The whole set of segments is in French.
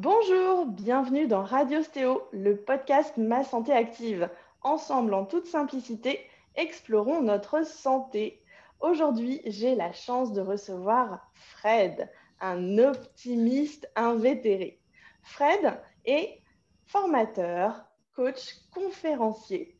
Bonjour, bienvenue dans Radio Stéo, le podcast Ma Santé Active. Ensemble, en toute simplicité, explorons notre santé. Aujourd'hui, j'ai la chance de recevoir Fred, un optimiste invétéré. Fred est formateur, coach, conférencier,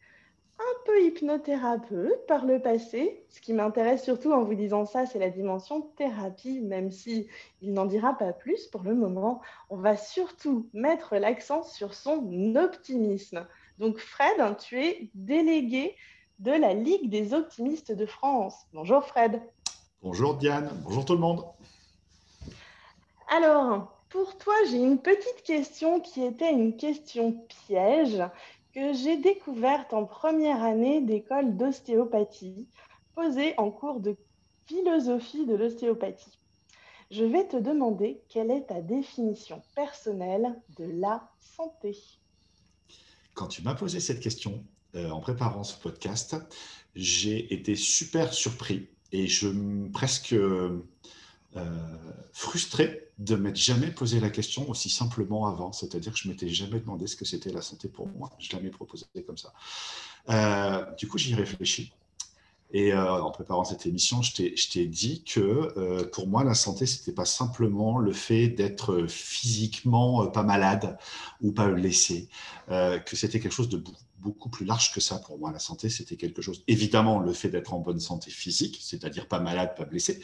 un peu hypnothérapeute par le passé. Ce qui m'intéresse surtout en vous disant ça, c'est la dimension thérapie, même si il n'en dira pas plus pour le moment. On va surtout mettre l'accent sur son optimisme. Donc Fred, tu es délégué de la Ligue des optimistes de France. Bonjour Fred. Bonjour Diane, bonjour tout le monde. Alors, pour toi, j'ai une petite question qui était une question piège que j'ai découverte en première année d'école d'ostéopathie, posée en cours de philosophie de l'ostéopathie. Je vais te demander quelle est ta définition personnelle de la santé. Quand tu m'as posé cette question euh, en préparant ce podcast, j'ai été super surpris et je presque euh, frustré de m'être jamais posé la question aussi simplement avant. C'est-à-dire que je m'étais jamais demandé ce que c'était la santé pour moi. Je l'avais proposé comme ça. Euh, du coup, j'y réfléchis. Et euh, en préparant cette émission, je t'ai dit que euh, pour moi, la santé, c'était pas simplement le fait d'être physiquement pas malade ou pas blessé, que c'était quelque chose de beaucoup plus large que ça pour moi. La santé, c'était quelque chose, évidemment, le fait d'être en bonne santé physique, c'est-à-dire pas malade, pas blessé,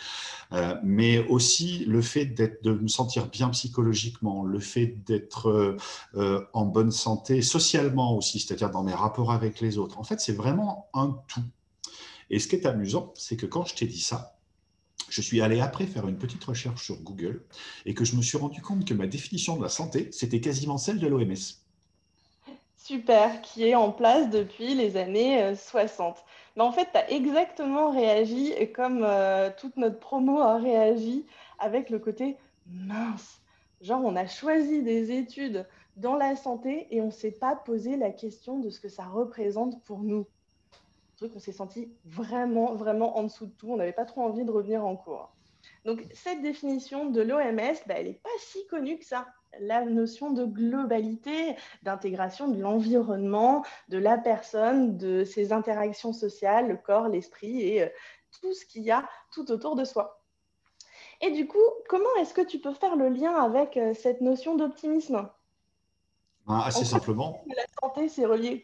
euh, mais aussi le fait de me sentir bien psychologiquement, le fait d'être euh, en bonne santé socialement aussi, c'est-à-dire dans mes rapports avec les autres. En fait, c'est vraiment un tout. Et ce qui est amusant, c'est que quand je t'ai dit ça, je suis allé après faire une petite recherche sur Google et que je me suis rendu compte que ma définition de la santé, c'était quasiment celle de l'OMS. Super, qui est en place depuis les années 60. Euh, Mais en fait, tu as exactement réagi comme euh, toute notre promo a réagi avec le côté mince. Genre, on a choisi des études dans la santé et on ne s'est pas posé la question de ce que ça représente pour nous. Truc, on s'est senti vraiment, vraiment en dessous de tout. On n'avait pas trop envie de revenir en cours. Donc, cette définition de l'OMS, bah, elle n'est pas si connue que ça la notion de globalité, d'intégration de l'environnement, de la personne, de ses interactions sociales, le corps, l'esprit et euh, tout ce qu'il y a tout autour de soi. Et du coup, comment est-ce que tu peux faire le lien avec euh, cette notion d'optimisme? Ben, Assez simplement. La santé, c'est relié.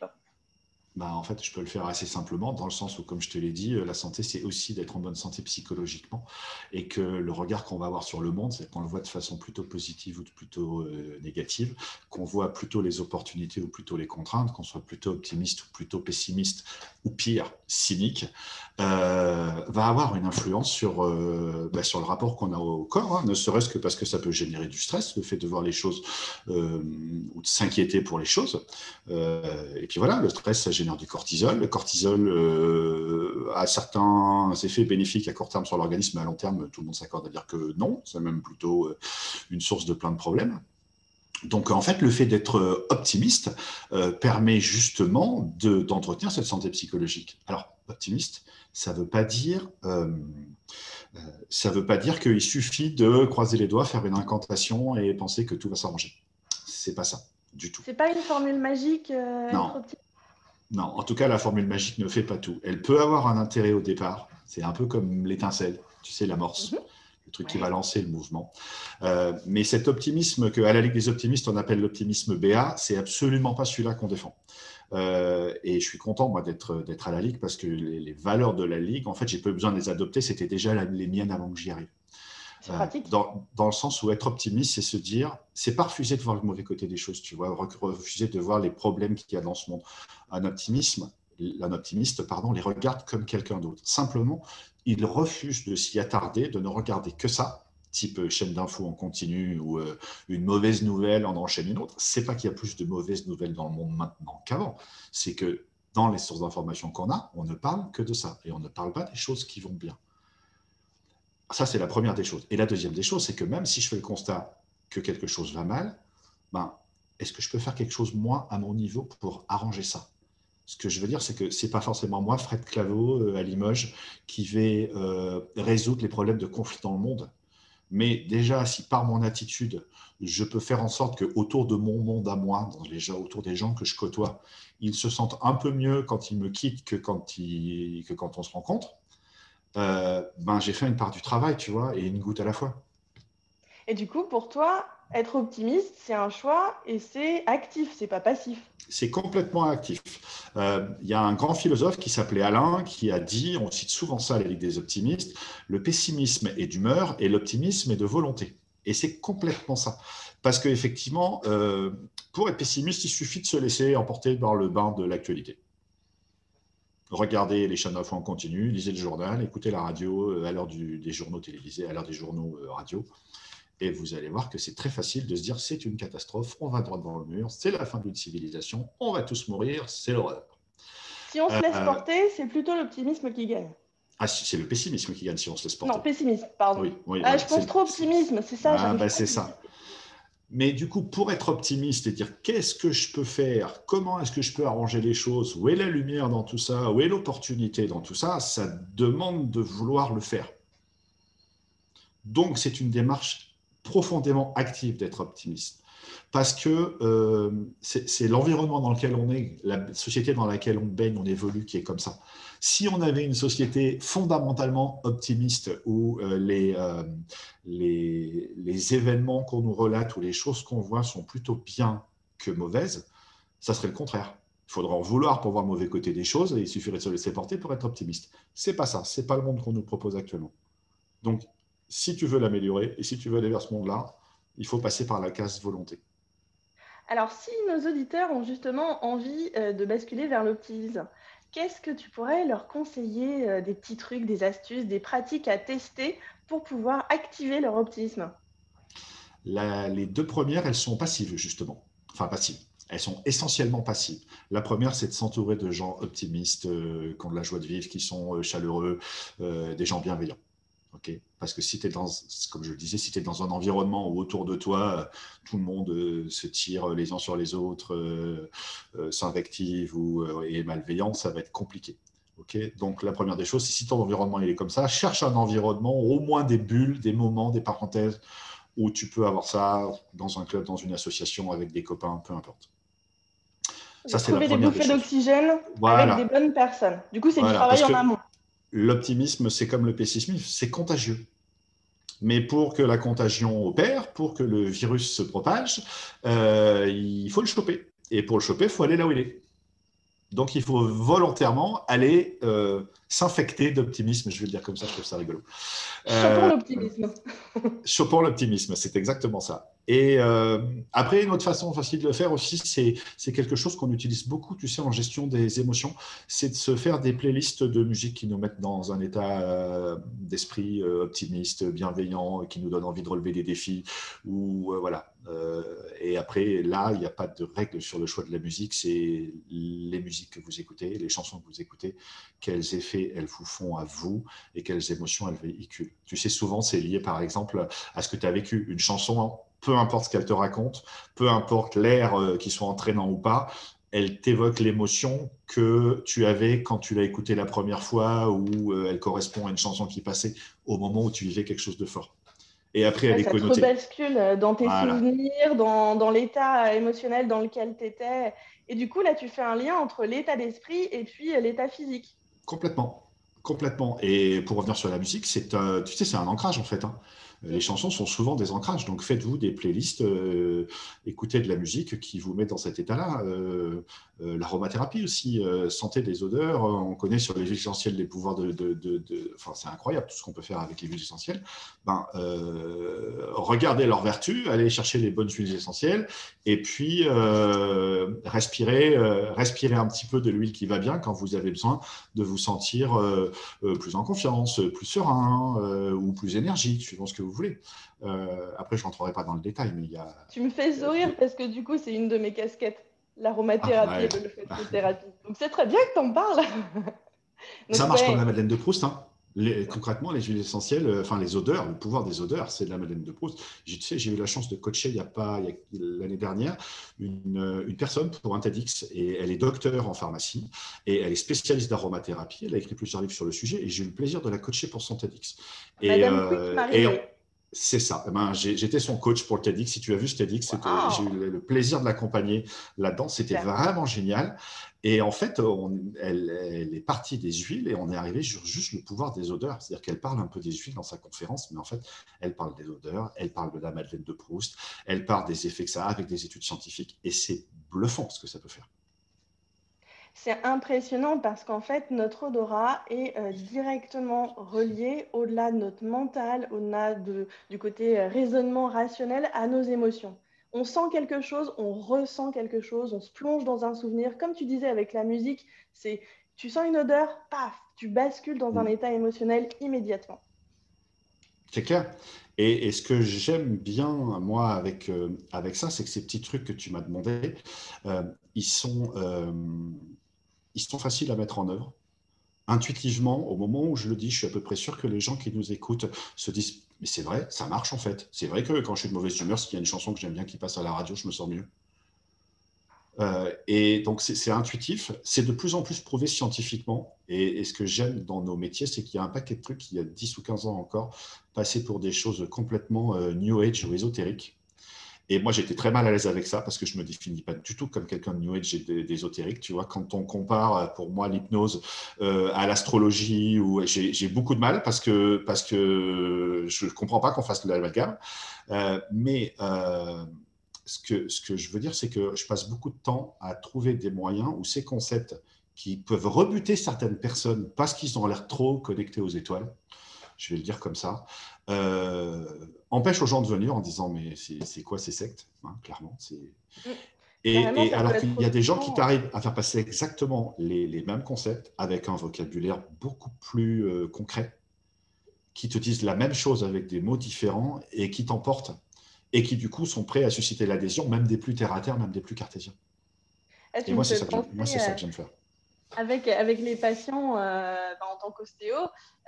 Bah, en fait, je peux le faire assez simplement, dans le sens où, comme je te l'ai dit, euh, la santé, c'est aussi d'être en bonne santé psychologiquement, et que le regard qu'on va avoir sur le monde, c'est qu'on le voit de façon plutôt positive ou plutôt euh, négative, qu'on voit plutôt les opportunités ou plutôt les contraintes, qu'on soit plutôt optimiste ou plutôt pessimiste, ou pire, cynique, euh, va avoir une influence sur, bah, sur le rapport qu'on a au corps, hein, ne serait-ce que parce que ça peut générer du stress, le fait de voir les choses ou de s'inquiéter pour les choses. et puis voilà, le stress, ça génère du cortisol. Le cortisol euh, a certains effets bénéfiques à court terme sur l'organisme, mais à long terme, tout le monde s'accorde à dire que non, c'est même plutôt euh, une source de plein de problèmes. Donc en fait, le fait d'être euh, optimiste permet justement d'entretenir cette santé psychologique. Alors, optimiste, ça ne veut pas dire, ça veut pas dire qu'il suffit de croiser les doigts, faire une incantation et penser que tout va s'arranger. C'est pas ça du tout. C'est pas une formule magique. non. Non, en tout cas, la formule magique ne fait pas tout. Elle peut avoir un intérêt au départ. C'est un peu comme l'étincelle, tu sais, l'amorce, mhm. le truc qui va lancer le mouvement. Euh, mais cet optimisme que à la Ligue des optimistes, on appelle l'optimisme BA, c'est absolument pas celui-là qu'on défend. Euh, et je suis content, moi, d'être à la Ligue parce que les, valeurs de la Ligue, en fait, j'ai pas besoin de les adopter, c'était déjà les miennes avant que j'y arrive. C'est pratique. Dans, dans, le sens où être optimiste, c'est se dire, c'est pas refuser de voir le mauvais côté des choses, tu vois, refuser de voir les problèmes qu'il y a dans ce monde. Un optimisme, un optimiste, pardon, les regarde comme quelqu'un d'autre. Simplement, il refuse de s'y attarder, de ne regarder que ça, type chaîne d'infos en continu ou euh, une mauvaise nouvelle en enchaîne une autre. C'est pas qu'il y a plus de mauvaises nouvelles dans le monde maintenant qu'avant. C'est que dans les sources d'informations qu'on a, on ne parle que de ça et on ne parle pas des choses qui vont bien. Ça, c'est la première des choses. Et la deuxième des choses, c'est que même si je fais le constat que quelque chose va mal, ben, est-ce que je peux faire quelque chose, moi, à mon niveau, pour arranger ça? Ce que je veux dire, c'est que ce n'est pas forcément moi, Fred Claveau, euh, à Limoges, qui vais euh, résoudre les problèmes de conflit dans le monde. Mais déjà, si par mon attitude, je peux faire en sorte que autour de mon monde à moi, autour des gens que je côtoie, ils se sentent un peu mieux quand ils me quittent que quand, ils, que quand on se rencontre, euh, ben, j'ai fait une part du travail, tu vois, et une goutte à la fois. Et du coup, pour toi, être optimiste, c'est un choix et c'est actif, c'est pas passif. C'est complètement actif. Il euh, y a un grand philosophe qui s'appelait Alain qui a dit, on cite souvent ça à la Ligue des optimistes, le pessimisme est d'humeur et l'optimisme est de volonté. Et c'est complètement ça. Parce qu'effectivement, euh, pour être pessimiste, il suffit de se laisser emporter dans le bain de l'actualité. Regardez les chaînes d'infos en continu, lisez le journal, écoutez la radio euh, à l'heure des journaux télévisés, à l'heure des journaux radio. Et vous allez voir que c'est très facile de se dire c'est une catastrophe, on va droit devant le mur, c'est la fin d'une civilisation, on va tous mourir, c'est l'horreur. Si on se laisse euh, porter, c'est plutôt l'optimisme qui gagne. Ah, c'est le pessimisme qui gagne si on se laisse porter. Non, pessimisme, pardon. Oui, ah, je pense trop optimisme, c'est ça. Ah, bah, c'est ça. Mais du coup, pour être optimiste et dire qu'est-ce que je peux faire, comment est-ce que je peux arranger les choses, où est la lumière dans tout ça, où est l'opportunité dans tout ça, ça demande de vouloir le faire. Donc, c'est une démarche profondément active d'être optimiste. Parce que euh, c'est l'environnement dans lequel on est, la société dans laquelle on baigne, on évolue, qui est comme ça. Si on avait une société fondamentalement optimiste où euh, les, euh, les, les, événements qu'on nous relate ou les choses qu'on voit sont plutôt bien que mauvaises, ça serait le contraire. Il faudrait en vouloir pour voir le mauvais côté des choses et il suffirait de se laisser porter pour être optimiste. C'est pas ça, c'est pas le monde qu'on nous propose actuellement. Donc si tu veux l'améliorer et si tu veux aller vers ce monde-là, il faut passer par la case volonté. Alors, si nos auditeurs ont justement envie euh, de basculer vers l'optimisme, qu'est-ce que tu pourrais leur conseiller euh, des petits trucs, des astuces, des pratiques à tester pour pouvoir activer leur optimisme? Les deux premières, elles sont passives, justement. Enfin, passives. Elles sont essentiellement passives. La première, c'est de s'entourer de gens optimistes, euh, qui ont de la joie de vivre, qui sont chaleureux, des gens bienveillants. Parce que si tu es dans, comme je le disais, si tu es dans un environnement où autour de toi, euh, tout le monde euh, se tire les uns sur les autres, euh, s'invective ou est malveillant, ça va être compliqué. Donc la première des choses, si ton environnement il est comme ça, cherche un environnement, au moins des bulles, des moments, des parenthèses, où tu peux avoir ça dans un club, dans une association, avec des copains, peu importe. Ça, c'est trouver des bouffées d'oxygène avec des bonnes personnes. Du coup, c'est du travail en amont l'optimisme, c'est comme le pessimisme, c'est contagieux. Mais pour que la contagion opère, pour que le virus se propage, euh, il faut le choper. Et pour le choper, il faut aller là où il est. Donc, il faut volontairement aller euh, s'infecter d'optimisme, je vais le dire comme ça, je trouve ça rigolo. Chopons euh, l'optimisme. Chopons l'optimisme, c'est exactement ça. Et euh, après, une autre façon facile de le faire aussi, c'est quelque chose qu'on utilise beaucoup, tu sais, en gestion des émotions, c'est de se faire des playlists de musique qui nous mettent dans un état euh, d'esprit optimiste, bienveillant, qui nous donne envie de relever des défis. Ou voilà. Et après, là, il n'y a pas de règle sur le choix de la musique, c'est les musiques que vous écoutez, les chansons que vous écoutez, quels effets elles vous font à vous et quelles émotions elles véhiculent. Tu sais, souvent, c'est lié par exemple à ce que tu as vécu. Une chanson peu importe ce qu'elle te raconte, peu importe l'air euh, qui soit entraînant ou pas, elle t'évoque l'émotion que tu avais quand tu l'as écoutée la première fois ou euh, elle correspond à une chanson qui passait au moment où tu vivais quelque chose de fort. Et après, elle est connotée. Ça te bascule euh, dans tes souvenirs, dans, dans l'état émotionnel dans lequel tu étais. Et du coup, là, tu fais un lien entre l'état d'esprit et puis l'état physique. Complètement. Complètement. Et pour revenir sur la musique, c'est, tu sais, c'est un ancrage en fait. Hein les chansons sont souvent des ancrages. Donc faites-vous des playlists, euh, écoutez de la musique qui vous met dans cet état-là. Euh, euh, l'aromathérapie aussi, santé des odeurs. On connaît sur les huiles essentielles les pouvoirs de. Enfin, c'est incroyable tout ce qu'on peut faire avec les huiles essentielles. Ben, regardez leurs vertus, allez chercher les bonnes huiles essentielles et puis respirez, respirez un petit peu de l'huile qui va bien quand vous avez besoin de vous sentir plus en confiance, plus serein ou plus énergique, suivant ce que vous voulez. Euh, après, je rentrerai pas dans le détail, mais il y a. Tu me fais sourire parce que du coup, c'est une de mes casquettes, l'aromathérapie ah, et le. Donc c'est très bien que tu en parles. ça marche comme la Madeleine de Proust. Hein. Concrètement, les huiles essentielles, euh, enfin les odeurs, le pouvoir des odeurs, c'est de la Madeleine de Proust. J'ai eu la chance de coacher il y a pas l'année dernière une, euh, une, personne pour un TEDx et elle est docteur en pharmacie et elle est spécialiste d'aromathérapie. Elle a écrit plusieurs livres sur le sujet et j'ai eu le plaisir de la coacher pour son TEDx. Et, Madame euh, et C'est ça. Eh ben, J'étais son coach pour le TEDx. Si tu as vu ce TEDx, j'ai eu le plaisir de l'accompagner là-dedans. C'était vraiment génial. Et en fait, elle, est partie des huiles et on est arrivé sur juste le pouvoir des odeurs. C'est-à-dire qu'elle parle un peu des huiles dans sa conférence, mais en fait, elle parle des odeurs, elle parle de la Madeleine de Proust, elle parle des effets que ça a avec des études scientifiques. Et c'est bluffant ce que ça peut faire. C'est impressionnant parce qu'en fait, notre odorat est euh, directement relié au-delà de notre mental, au-delà du côté euh, raisonnement rationnel à nos émotions. On sent quelque chose, on ressent quelque chose, on se plonge dans un souvenir. Comme tu disais avec la musique, c'est tu sens une odeur, paf, tu bascules dans un mm. état émotionnel immédiatement. C'est clair. Et, ce que j'aime bien, moi, avec, euh, avec ça, c'est que ces petits trucs que tu m'as demandé, ils sont ils sont faciles à mettre en œuvre. Intuitivement, au moment où je le dis, je suis à peu près sûr que les gens qui nous écoutent se disent Mais c'est vrai, ça marche en fait. C'est vrai que quand je suis de mauvaise humeur, s'il y a une chanson que j'aime bien qui passe à la radio, je me sens mieux. Euh, et donc, c'est intuitif. C'est de plus en plus prouvé scientifiquement. Et, ce que j'aime dans nos métiers, c'est qu'il y a un paquet de trucs, il y a 10 ou 15 ans encore, passés pour des choses complètement euh, New Age ou ésotériques. Et moi, j'étais très mal à l'aise avec ça parce que je ne me définis pas du tout comme quelqu'un de New Age et d'ésotérique. Tu vois, quand on compare euh, pour moi l'hypnose euh, à l'astrologie, j'ai beaucoup de mal parce que, parce que je comprends pas qu'on fasse de l'amalgame. Euh, mais ce, que, ce que je veux dire, c'est que je passe beaucoup de temps à trouver des moyens où ces concepts qui peuvent rebuter certaines personnes parce qu'ils ont l'air trop connectés aux étoiles, je vais le dire comme ça, euh, empêche aux gens de venir en disant mais c'est quoi ces sectes hein, Clairement, c'est. Mm. Et, alors qu'il y a des gens qui arrivent à faire passer exactement les, mêmes concepts avec un vocabulaire beaucoup plus euh, concret, qui te disent la même chose avec des mots différents et qui t'emportent et qui du coup sont prêts à susciter l'adhésion, même des plus terre à terre, même des plus cartésiens. Et moi, c'est ça, ça, que j'aime faire. Avec, avec les patients euh, bah, en tant qu'ostéo,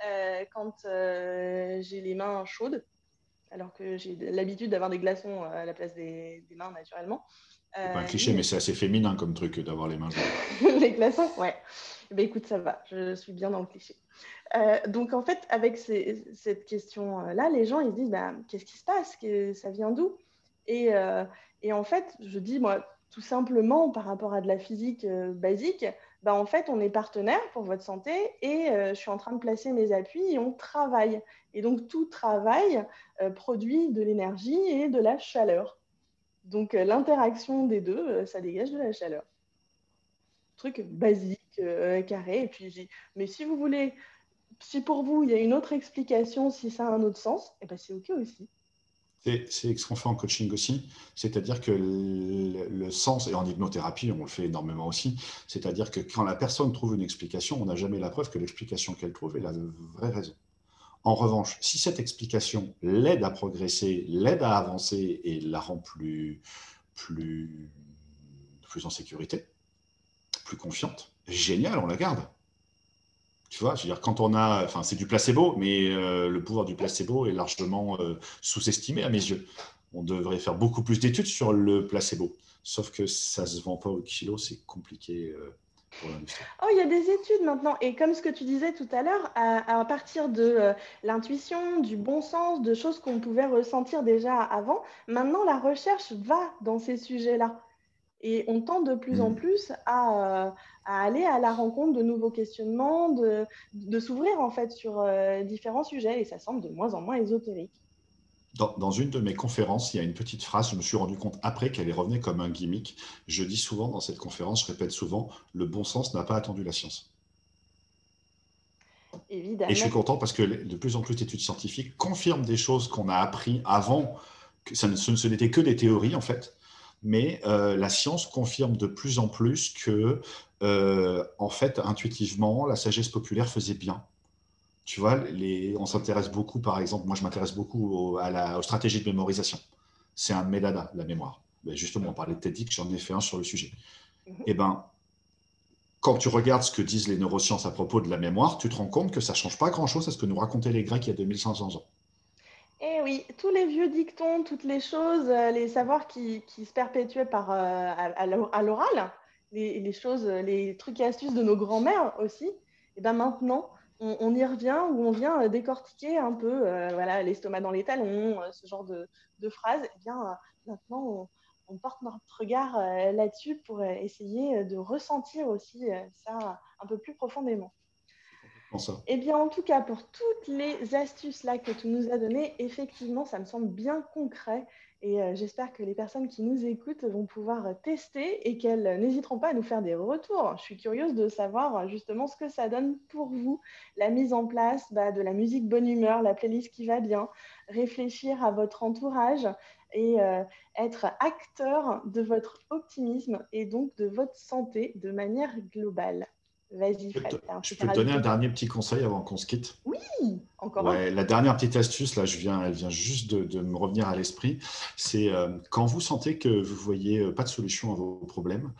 euh, quand euh, j'ai les mains chaudes, alors que j'ai l'habitude d'avoir des glaçons à la place des, mains naturellement. C'est pas un cliché, mais c'est assez féminin comme truc d'avoir les mains chaudes. les glaçons, ouais. Eh ben, écoute, ça va, je suis bien dans le cliché. donc, en fait, avec cette question-là, les gens, ils se disent bah, Qu'est-ce qui se passe? Que Ça vient d'où? Et, et, en fait, je dis, moi, tout simplement, par rapport à de la physique basique, bah, en fait, on est partenaire pour votre santé et euh, je suis en train de placer mes appuis et on travaille. Et donc, tout travail euh, produit de l'énergie et de la chaleur. Donc, euh, l'interaction des deux, ça dégage de la chaleur. Truc basique, carré. Et puis, mais si vous voulez, si pour vous, il y a une autre explication, si ça a un autre sens, eh ben, c'est OK aussi. C'est ce qu'on fait en coaching aussi, c'est-à-dire que le, sens, et en hypnothérapie, on le fait énormément aussi, c'est-à-dire que quand la personne trouve une explication, on n'a jamais la preuve que l'explication qu'elle trouve est la vraie raison. En revanche, si cette explication l'aide à progresser, l'aide à avancer et la rend plus, plus, plus en sécurité, plus confiante, génial, on la garde. Tu vois, je veux dire, quand on a, enfin, c'est du placebo, mais euh, le pouvoir du placebo est largement euh, sous-estimé à mes yeux. On devrait faire beaucoup plus d'études sur le placebo. Sauf que ça se vend pas au kilo, c'est compliqué euh, pour l'industrie. Oh, il y a des études maintenant. Et comme ce que tu disais tout à l'heure, à, partir de l'intuition, du bon sens, de choses qu'on pouvait ressentir déjà avant, maintenant la recherche va dans ces sujets-là. Et on tend de plus en mmh. plus à, à aller à la rencontre de nouveaux questionnements, de, de s'ouvrir en fait sur euh, différents sujets et ça semble de moins en moins ésotérique. Dans, dans, une de mes conférences, il y a une petite phrase, je me suis rendu compte après qu'elle est revenue comme un gimmick. Je dis souvent dans cette conférence, je répète souvent, le bon sens n'a pas attendu la science. Évidemment. Et je suis content parce que de plus en plus d'études scientifiques confirment des choses qu'on a appris avant, que ça ce n'était que des théories en fait, mais euh, la science confirme de plus en plus que euh, en fait, intuitivement, la sagesse populaire faisait bien. Tu vois, les, on s'intéresse beaucoup, par exemple, moi je m'intéresse beaucoup à la, aux stratégies de mémorisation. C'est un de mes la mémoire. Ben, justement, on parlait de TEDx, j'en ai fait un sur le sujet. Mhm. Eh ben, quand tu regardes ce que disent les neurosciences à propos de la mémoire, tu te rends compte que ça ne change pas grand-chose à ce que nous racontaient les Grecs il y a 2500 ans. Eh oui, tous les vieux dictons, toutes les choses, euh, les savoirs qui, se perpétuaient par, euh, à l'oral, les, choses, les trucs et astuces de nos grands-mères aussi, et ben maintenant, on, y revient, où on vient décortiquer un peu voilà, l'estomac dans les talons, ce genre de, phrases. Et eh bien, maintenant, on, porte notre regard là-dessus pour essayer de ressentir aussi ça un peu plus profondément. Eh bien, en tout cas, pour toutes les astuces que tu nous as données, effectivement, ça me semble bien concret. Et euh, j'espère que les personnes qui nous écoutent vont pouvoir tester et qu'elles n'hésiteront pas à nous faire des retours. Je suis curieuse de savoir justement ce que ça donne pour vous, la mise en place bah, de la musique bonne humeur, la playlist qui va bien, réfléchir à votre entourage et euh, être acteur de votre optimisme et donc de votre santé de manière globale. Vas-y, Fred. Je peux te donner un dernier petit conseil avant qu'on se quitte? Oui, encore ouais, La dernière petite astuce, là, je viens, elle vient juste de, me revenir à l'esprit. C'est euh, quand vous sentez que vous voyez euh, pas de solution à vos problèmes,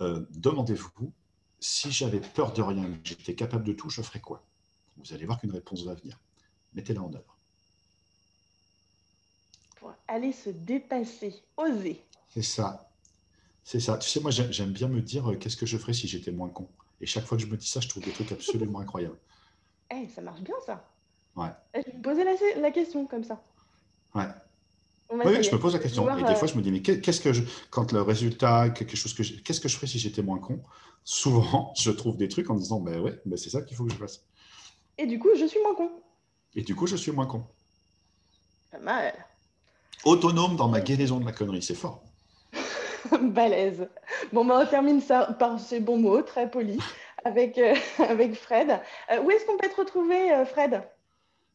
euh, demandez-vous si j'avais peur de rien, que j'étais capable de tout, je ferais quoi? Vous allez voir qu'une réponse va venir. Mettez-la en œuvre. Pour aller se dépasser, oser. C'est ça. C'est ça. Tu sais, moi, j'aime bien me dire qu'est-ce que je ferais si j'étais moins con? Et chaque fois que je me dis ça, je trouve des trucs absolument incroyables. Eh, ça marche bien ça. Ouais. Eh, je me posais la, question comme ça. Ouais. Oui, je me pose la question. Et des fois, je me dis, mais qu'est-ce que je, quand le résultat, quelque chose que, qu'est-ce que je ferais si j'étais moins con? Souvent, je trouve des trucs en disant, ben ouais, ben c'est ça qu'il faut que je fasse. Et du coup, je suis moins con. Et du coup, je suis moins con. Pas mal. Autonome dans ma guérison de la connerie, c'est fort. Balèze. Bon, ben, on termine ça par ces bons mots, très polis, avec, euh, avec Fred. Euh, où est-ce qu'on peut te retrouver, euh, Fred?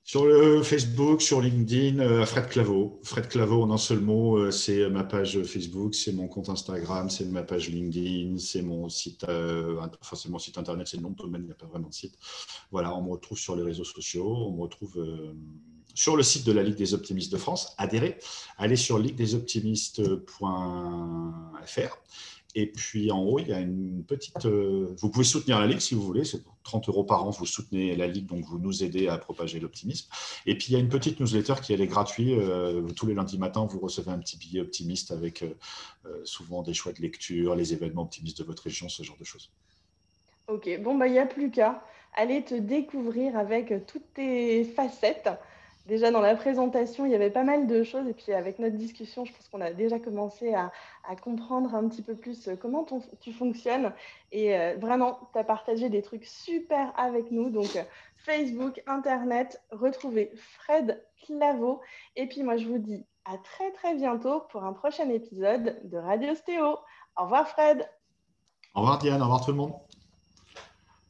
Sur le Facebook, sur LinkedIn, Fred Claveau. Fred Claveau en un seul mot, c'est ma page Facebook, c'est mon compte Instagram, c'est ma page LinkedIn, c'est mon site, mon site internet, c'est le nom de domaine, il n'y a pas vraiment de site. Voilà, on me retrouve sur les réseaux sociaux, on me retrouve sur le site de la Ligue des optimistes de France, adhérez, allez sur liguedesoptimistes.fr. Et puis en haut, il y a une petite. Euh, vous pouvez soutenir la Ligue si vous voulez, c'est 30 euros par an, vous soutenez la Ligue, donc vous nous aidez à propager l'optimisme. Et puis il y a une petite newsletter qui est gratuite. Euh, tous les lundis matins, vous recevez un petit billet optimiste avec euh, souvent des choix de lecture, les événements optimistes de votre région, ce genre de choses. Ok, bon, bah, il n'y a plus qu'à aller te découvrir avec toutes tes facettes. Déjà dans la présentation, il y avait pas mal de choses. Et puis avec notre discussion, je pense qu'on a déjà commencé à, comprendre un petit peu plus euh, comment tu fonctionnes. Et euh, vraiment, tu as partagé des trucs super avec nous. Donc euh, Facebook, Internet, retrouvez Fred Claveau. Et puis moi, je vous dis à très très bientôt pour un prochain épisode de Radio Stéo. Au revoir Fred. Au revoir Diane, au revoir tout le monde.